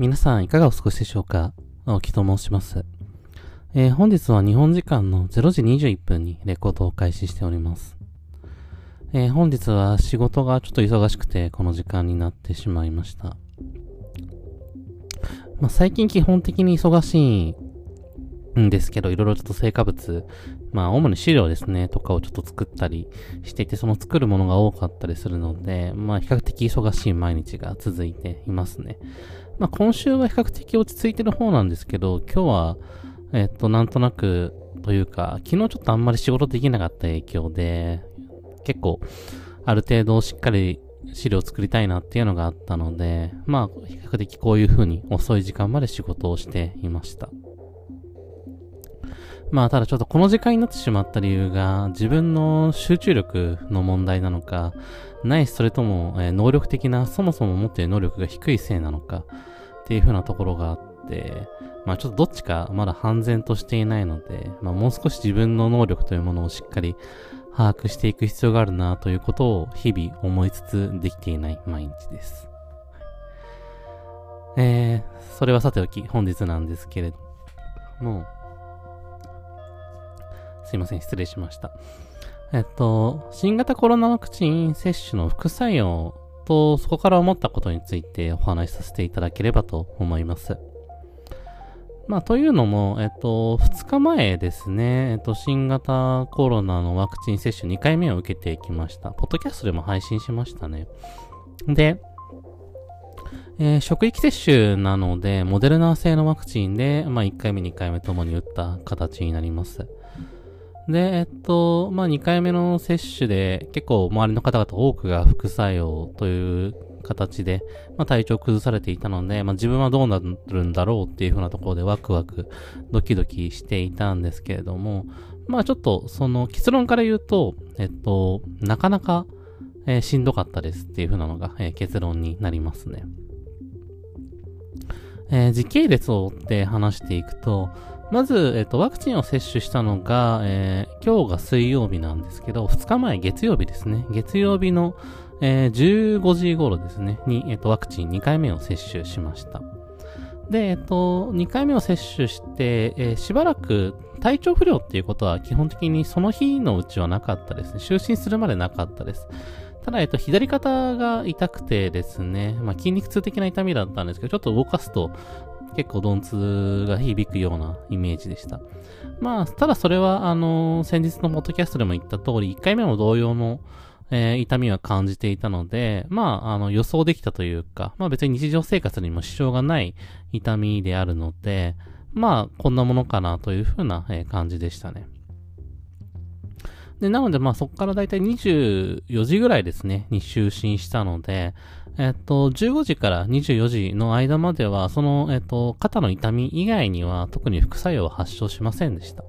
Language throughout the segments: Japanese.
皆さんいかがお過ごしでしょうか？青木と申します。えー、本日は日本時間の0時21分にレコードを開始しております。えー、本日は仕事がちょっと忙しくてこの時間になってしまいました。まあ、最近基本的に忙しいんですけど、いろいろちょっと成果物、まあ、主に資料ですね、とかをちょっと作ったりしていて、その作るものが多かったりするので、まあ、比較的忙しい毎日が続いていますね。まあ、今週は比較的落ち着いてる方なんですけど、今日は、えっと、なんとなく、というか、昨日ちょっとあんまり仕事できなかった影響で、結構、ある程度しっかり資料を作りたいなっていうのがあったので、まあ、比較的こういう風に遅い時間まで仕事をしていました。まあ、ただちょっとこの時間になってしまった理由が、自分の集中力の問題なのか、ないしそれとも、えー、能力的な、そもそも持っている能力が低いせいなのか、っていう風なところがあって、まあちょっとどっちかまだ半然としていないので、まあもう少し自分の能力というものをしっかり把握していく必要があるなということを日々思いつつできていない毎日です。えー、それはさておき本日なんですけれども、すいません、失礼しました。えっと、新型コロナワクチン接種の副作用と、そこから思ったことについてお話しさせていただければと思います。まあ、というのも、えっと、2日前ですね、えっと、新型コロナのワクチン接種2回目を受けてきました。ポッドキャストでも配信しましたね。で、えー、職域接種なので、モデルナ製のワクチンで、まあ、1回目、2回目ともに打った形になります。で、えっと、まあ、2回目の接種で結構周りの方々多くが副作用という形で、まあ、体調崩されていたので、まあ、自分はどうなるんだろうっていう風なところでワクワク、ドキドキしていたんですけれども、まあちょっとその結論から言うと、えっと、なかなか、えー、しんどかったですっていう風なのが、えー、結論になりますね。えー、時系列を追って話していくと、まず、えっと、ワクチンを接種したのが、えー、今日が水曜日なんですけど、2日前月曜日ですね。月曜日の、えー、15時頃ですね、に、えっと、ワクチン2回目を接種しました。で、えっと、2回目を接種して、えー、しばらく体調不良っていうことは基本的にその日のうちはなかったですね。就寝するまでなかったです。ただ、えっと、左肩が痛くてですね、まあ、筋肉痛的な痛みだったんですけど、ちょっと動かすと、結構鈍痛が響くようなイメージでした。まあ、ただそれは、あの、先日のポッドキャストでも言った通り、1回目も同様の、えー、痛みは感じていたので、まあ、あの、予想できたというか、まあ別に日常生活にも支障がない痛みであるので、まあ、こんなものかなというふうな、えー、感じでしたね。で、なので、まあそこからだいたい24時ぐらいですね、に就寝したので、えっと、15時から24時の間までは、その、えっと、肩の痛み以外には特に副作用は発症しませんでした。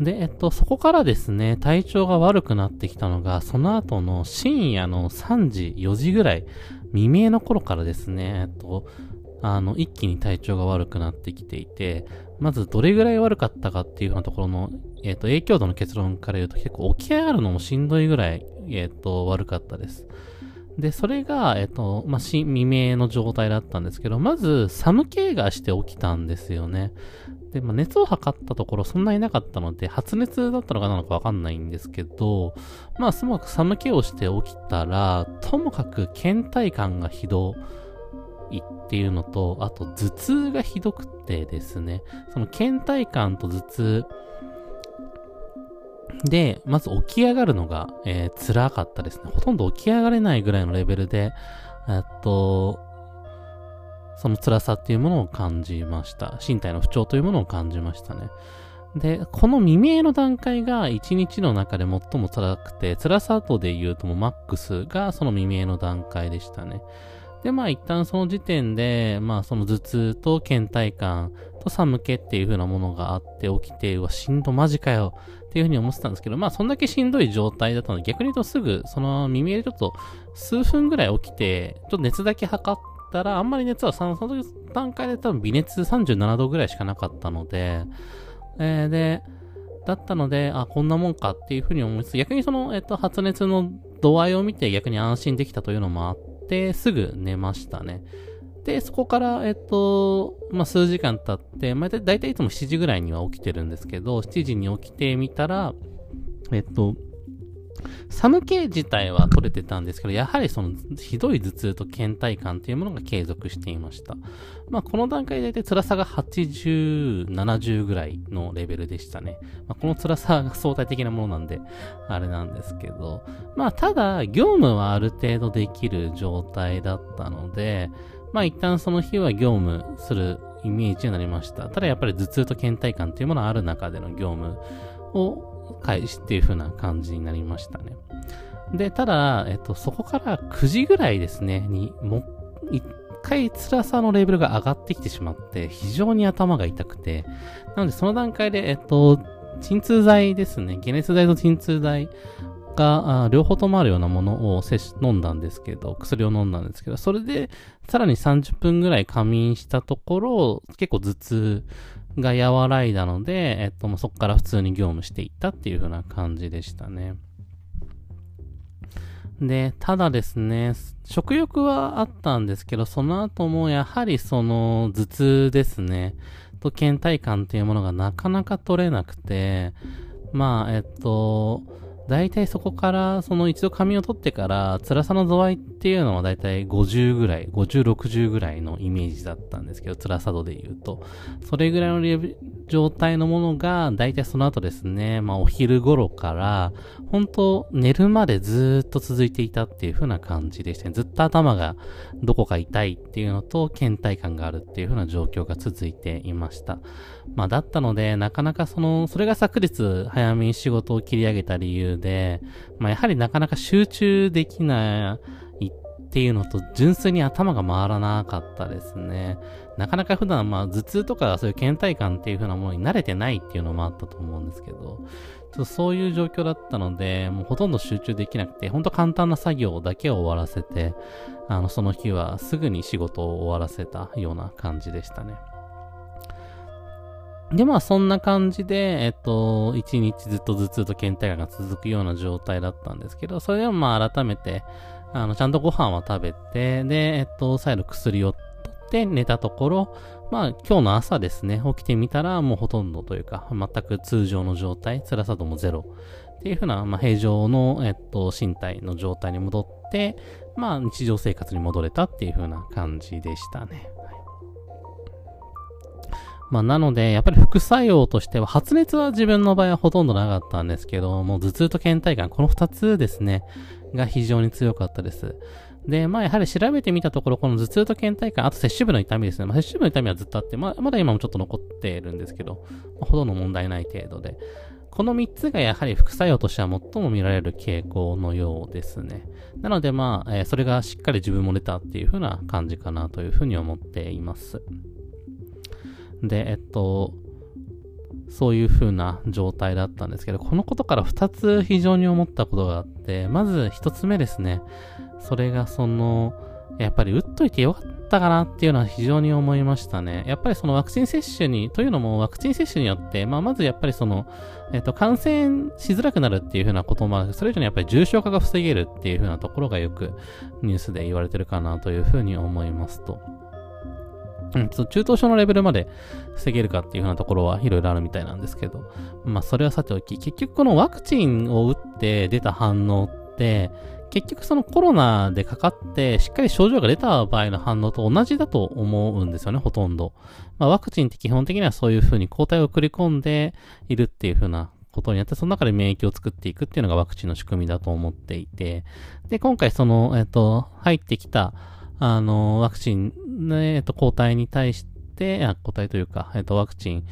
で、えっと、そこからですね、体調が悪くなってきたのが、その後の深夜の3時、4時ぐらい、未明の頃からですね、えっと、あの、一気に体調が悪くなってきていて、まずどれぐらい悪かったかっていうようなところの、えっ、と、影響度の結論から言うと結構起き上がるのもしんどいぐらい、えっ、と、悪かったです。で、それが、えっ、と、まあ、未明の状態だったんですけど、まず寒気がして起きたんですよね。で、まあ、熱を測ったところそんなになかったので、発熱だったのかなのかわかんないんですけど、まあ、すごく寒気をして起きたら、ともかく倦怠感がひどっていうのと、あと頭痛がひどくてですね、その倦怠感と頭痛、で、まず起き上がるのが、えー、辛かったですね。ほとんど起き上がれないぐらいのレベルで、えっと、その辛さっていうものを感じました。身体の不調というものを感じましたね。で、この未明の段階が一日の中で最も辛くて、辛さとで言うともマックスがその未明の段階でしたね。で、まあ一旦その時点で、まあその頭痛と倦怠感と寒気っていう風なものがあって起きて、うわ、しんどマジかよっていう風に思ってたんですけど、まあそんだけしんどい状態だったので、逆に言うとすぐ、その耳でちょっと数分ぐらい起きて、ちょっと熱だけ測ったら、あんまり熱はその段階で多分微熱37度ぐらいしかなかったので、えー、で、だったので、あ、こんなもんかっていう風に思いつつ、逆にその、えっと、発熱の度合いを見て逆に安心できたというのもあってて、すぐ寝ましたね。で、そこから、えっと、まあ、数時間経って、まあ、だいたいいつも7時ぐらいには起きてるんですけど、7時に起きてみたら、えっと、寒気自体は取れてたんですけど、やはりそのひどい頭痛と倦怠感というものが継続していました。まあこの段階で大体辛さが80、70ぐらいのレベルでしたね。まあこの辛さが相対的なものなんで、あれなんですけど、まあただ業務はある程度できる状態だったので、まあ一旦その日は業務するイメージになりました。ただやっぱり頭痛と倦怠感というものがある中での業務を開始っていう風な感じになりましたね。で、ただ、えっと、そこから9時ぐらいですね、に、もう、一回辛さのレベルが上がってきてしまって、非常に頭が痛くて、なのでその段階で、えっと、鎮痛剤ですね、解熱剤と鎮痛剤が、両方ともあるようなものを摂飲んだんですけど、薬を飲んだんですけど、それで、さらに30分ぐらい仮眠したところ、結構頭痛が和らいだので、えっと、そこから普通に業務していったっていう風な感じでしたね。で、ただですね、食欲はあったんですけど、その後もやはりその頭痛ですね、と倦怠感っていうものがなかなか取れなくて、まあ、えっと、大体そこから、その一度髪を取ってから、辛さの度合いっていうのは大体50ぐらい、50、60ぐらいのイメージだったんですけど、辛さ度で言うと。それぐらいの状態のものが、大体その後ですね、まあお昼頃から、本当寝るまでずっと続いていたっていう風な感じでしたね。ずっと頭がどこか痛いっていうのと、倦怠感があるっていう風な状況が続いていました。まあだったので、なかなかその、それが昨日早めに仕事を切り上げた理由で、まあやはりなかなか集中できないっていうのと、純粋に頭が回らなかったですね。なかなか普段まあ頭痛とかそういう倦怠感っていう風なものに慣れてないっていうのもあったと思うんですけど、ちょっとそういう状況だったので、もうほとんど集中できなくて、ほんと簡単な作業だけを終わらせて、あの、その日はすぐに仕事を終わらせたような感じでしたね。で、まあそんな感じで、えっと、一日ずっと頭痛と倦怠感が続くような状態だったんですけど、それでもまあ改めて、あの、ちゃんとご飯は食べて、で、えっと、再度薬を取って寝たところ、まあ今日の朝ですね、起きてみたらもうほとんどというか、全く通常の状態、辛さ度もゼロっていうふうな、まあ平常の、えっと、身体の状態に戻って、まあ日常生活に戻れたっていうふうな感じでしたね。まあ、なので、やっぱり副作用としては、発熱は自分の場合はほとんどなかったんですけど、もう頭痛と倦怠感、この二つですね、が非常に強かったです。で、まあ、やはり調べてみたところ、この頭痛と倦怠感、あと接種部の痛みですね。まあ、接種部の痛みはずっとあって、まあ、まだ今もちょっと残っているんですけど、まあ、ほとんど問題ない程度で。この3つがやはり副作用としては最も見られる傾向のようですね。なのでまあ、えー、それがしっかり自分も出たっていう風な感じかなというふうに思っています。で、えっと、そういう風な状態だったんですけど、このことから2つ非常に思ったことがあって、まず1つ目ですね。それがその、やっぱり打っといてよかったかなっていうのは非常に思いましたね。やっぱりそのワクチン接種に、というのもワクチン接種によって、まあまずやっぱりその、えっと、感染しづらくなるっていう風なこともあるそれ以上にやっぱり重症化が防げるっていう風なところがよくニュースで言われてるかなという風に思いますと。うん、中等症のレベルまで防げるかっていうふうなところはいろいろあるみたいなんですけど、まあそれはさておき、結局このワクチンを打って出た反応って、結局そのコロナでかかってしっかり症状が出た場合の反応と同じだと思うんですよね、ほとんど。まあワクチンって基本的にはそういうふうに抗体を送り込んでいるっていうふうなことによって、その中で免疫を作っていくっていうのがワクチンの仕組みだと思っていて、で、今回その、えっ、と、入ってきた、あの、ワクチン、ね、えっと、抗体に対して、あ、抗体というか、えっと、ワクチン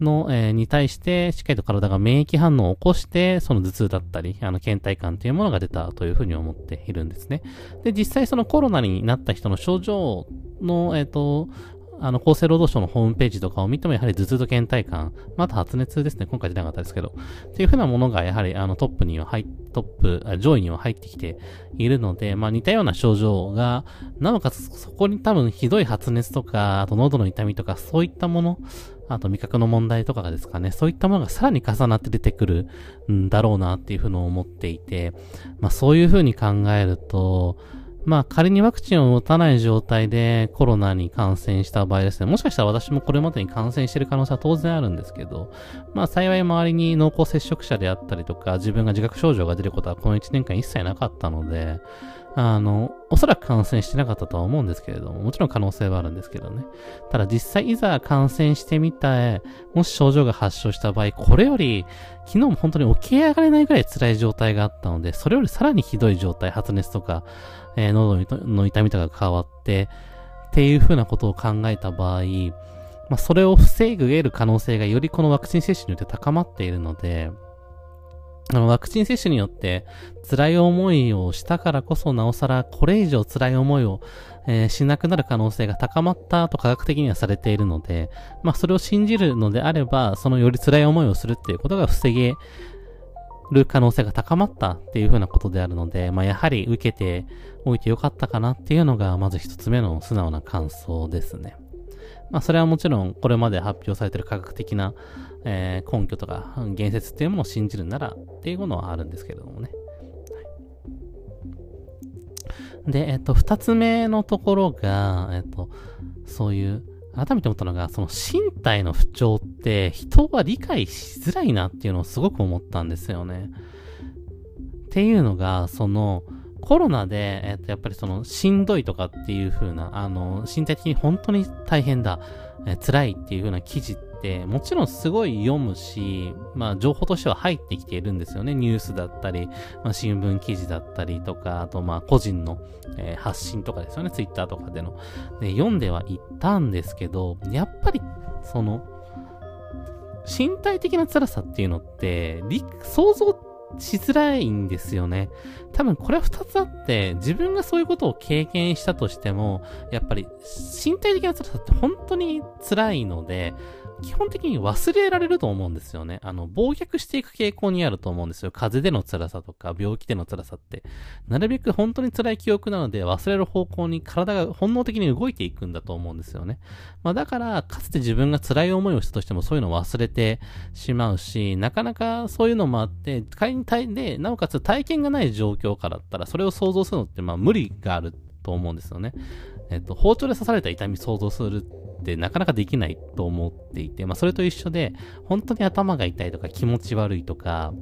の、えー、に対して、しっかりと体が免疫反応を起こして、その頭痛だったり、あの、倦怠感というものが出たというふうに思っているんですね。で、実際そのコロナになった人の症状の、えっ、と、あの、厚生労働省のホームページとかを見ても、やはり頭痛と倦怠感、また発熱ですね、今回出なかったですけど、っていうふうなものが、やはり、あの、トップには入、トップ、上位には入ってきているので、まあ、似たような症状が、なおかつ、そこに多分、ひどい発熱とか、あと、喉の痛みとか、そういったもの、あと味覚の問題とかがですかね、そういったものがさらに重なって出てくるんだろうなっていうふうに思っていて、まあそういうふうに考えると、まあ仮にワクチンを打たない状態でコロナに感染した場合ですね、もしかしたら私もこれまでに感染してる可能性は当然あるんですけど、まあ幸い周りに濃厚接触者であったりとか、自分が自覚症状が出ることはこの1年間一切なかったので、あの、おそらく感染してなかったとは思うんですけれども、もちろん可能性はあるんですけどね。ただ実際いざ感染してみたい、もし症状が発症した場合、これより、昨日も本当に起き上がれないぐらい辛い状態があったので、それよりさらにひどい状態、発熱とか、えー、喉の痛みとかが変わって、っていう風なことを考えた場合、まあ、それを防ぐ得る可能性がよりこのワクチン接種によって高まっているので、あの、ワクチン接種によって辛い思いをしたからこそ、なおさらこれ以上辛い思いを、えー、しなくなる可能性が高まったと科学的にはされているので、まあ、それを信じるのであれば、そのより辛い思いをするっていうことが防げる可能性が高まったっていうふうなことであるので、まあ、やはり受けておいてよかったかなっていうのが、まず一つ目の素直な感想ですね。まあ、それはもちろん、これまで発表されている科学的な、えー、根拠とか言説っていうものを信じるならっていうものはあるんですけれどもね。で、えっと、二つ目のところが、えっと、そういう、改めて思ったのが、その身体の不調って人は理解しづらいなっていうのをすごく思ったんですよね。っていうのが、その、コロナで、えっと、やっぱりその、しんどいとかっていう風な、あの、身体的に本当に大変だ、え辛いっていう風な記事って、もちろんすごい読むし、まあ、情報としては入ってきているんですよね。ニュースだったり、まあ、新聞記事だったりとか、あと、まあ、個人の、えー、発信とかですよね。ツイッターとかでの。で、読んではいったんですけど、やっぱり、その、身体的な辛さっていうのって、想像しづらいんですよね。多分これは二つあって、自分がそういうことを経験したとしても、やっぱり身体的な辛さって本当に辛いので、基本的に忘れられると思うんですよね。あの、暴虐していく傾向にあると思うんですよ。風邪での辛さとか、病気での辛さって。なるべく本当に辛い記憶なので、忘れる方向に体が本能的に動いていくんだと思うんですよね。まあだから、かつて自分が辛い思いをしたとしても、そういうのを忘れてしまうし、なかなかそういうのもあって、仮に体で、なおかつ体験がない状況からだったら、それを想像するのって、まあ無理があると思うんですよね。えっと、包丁で刺された痛み想像するってなかなかできないと思っていて、まあそれと一緒で、本当に頭が痛いとか気持ち悪いとか、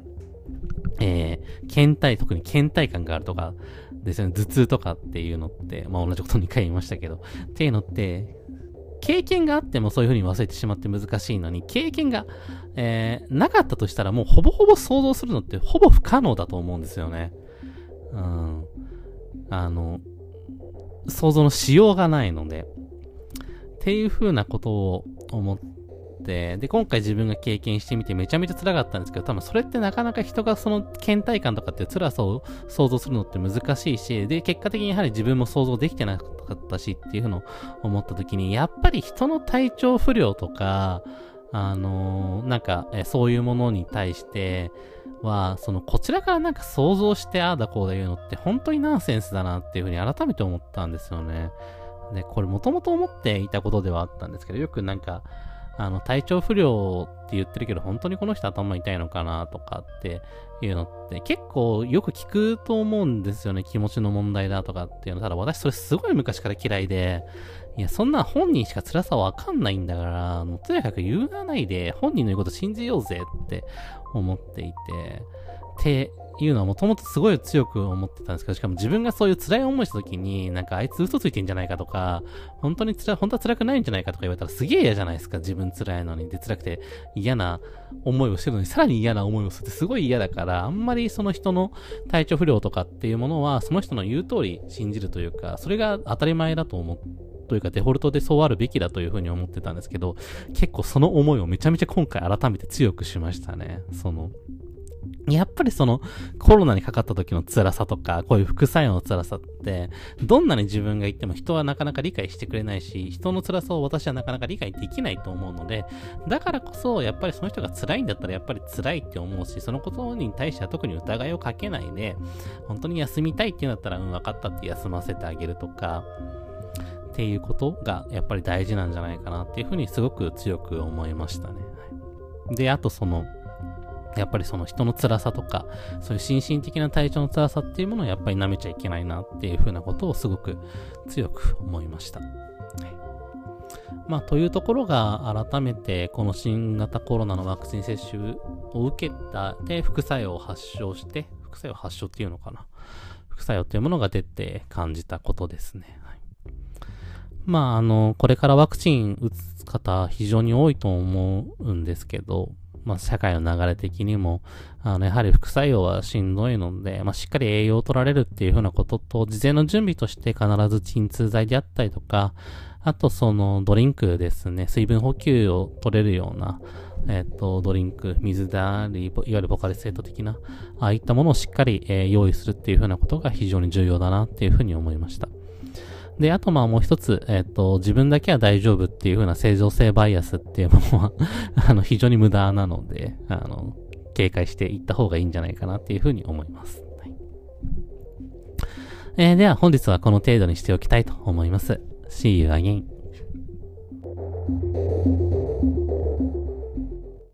えー、倦怠、特に倦怠感があるとかですよね、頭痛とかっていうのって、まあ同じこと2回言いましたけど、っていうのって、経験があってもそういう風に忘れてしまって難しいのに、経験が、えー、なかったとしたらもうほぼほぼ想像するのってほぼ不可能だと思うんですよね。うん。あの、想像のしようがないので。っていう風なことを思って、で、今回自分が経験してみてめちゃめちゃ辛かったんですけど、多分それってなかなか人がその倦怠感とかって辛さを想像するのって難しいし、で、結果的にやはり自分も想像できてなかったしっていうのを思った時に、やっぱり人の体調不良とか、あのー、なんか、えそういうものに対して、は、その、こちらからなんか想像して、ああだこうだ言うのって本当にナンセンスだなっていうふうに改めて思ったんですよね。で、これもともと思っていたことではあったんですけど、よくなんか、あの、体調不良って言ってるけど、本当にこの人頭痛いのかなとかっていうのって結構よく聞くと思うんですよね。気持ちの問題だとかっていうの。ただ私それすごい昔から嫌いで、いや、そんな本人しか辛さわかんないんだから、もうとにかく言わないで本人の言うこと信じようぜって思っていて、っていうのはもともとすごい強く思ってたんですけど、しかも自分がそういう辛い思いした時に、なんかあいつ嘘ついてんじゃないかとか、本当に辛い、本当は辛くないんじゃないかとか言われたらすげえ嫌じゃないですか。自分辛いのに。で、辛くて嫌な思いをしてるのに、さらに嫌な思いをするってすごい嫌だから、あんまりその人の体調不良とかっていうものは、その人の言う通り信じるというか、それが当たり前だと思って、というかデフォルトでそうあるべきだというふうに思ってたんですけど、結構その思いをめちゃめちゃ今回改めて強くしましたね。その、やっぱりそのコロナにかかった時の辛さとか、こういう副作用の辛さって、どんなに自分が言っても人はなかなか理解してくれないし、人の辛さを私はなかなか理解できないと思うので、だからこそ、やっぱりその人が辛いんだったらやっぱり辛いって思うし、そのことに対しては特に疑いをかけないで、本当に休みたいっていうんだったら、うん、分かったって休ませてあげるとか、っていうことがやっぱり大事なんじゃないかなっていうふうにすごく強く思いましたね。で、あとその、やっぱりその人の辛さとか、そういう心身的な体調の辛さっていうものをやっぱり舐めちゃいけないなっていうふうなことをすごく強く思いました。はい、まあ、というところが改めてこの新型コロナのワクチン接種を受けたで副作用を発症して、副作用発症っていうのかな？副作用っていうものが出て感じたことですね。はい、まあ、あの、これからワクチン打つ方非常に多いと思うんですけど、まあ、社会の流れ的にも、あの、やはり副作用はしんどいので、まあ、しっかり栄養を取られるっていうふうなことと、事前の準備として必ず鎮痛剤であったりとか、あとそのドリンクですね、水分補給を取れるような、えっ、と、ドリンク、水であり、いわゆるボカリセート的な、ああいったものをしっかり、えー、用意するっていうふうなことが非常に重要だなっていうふうに思いました。で、あとまあもう一つ、えっ、ー、と、自分だけは大丈夫っていう風な正常性バイアスっていうものは あの、非常に無駄なので、あの、警戒していった方がいいんじゃないかなっていう風に思います。はい、えー、では本日はこの程度にしておきたいと思います。See you again.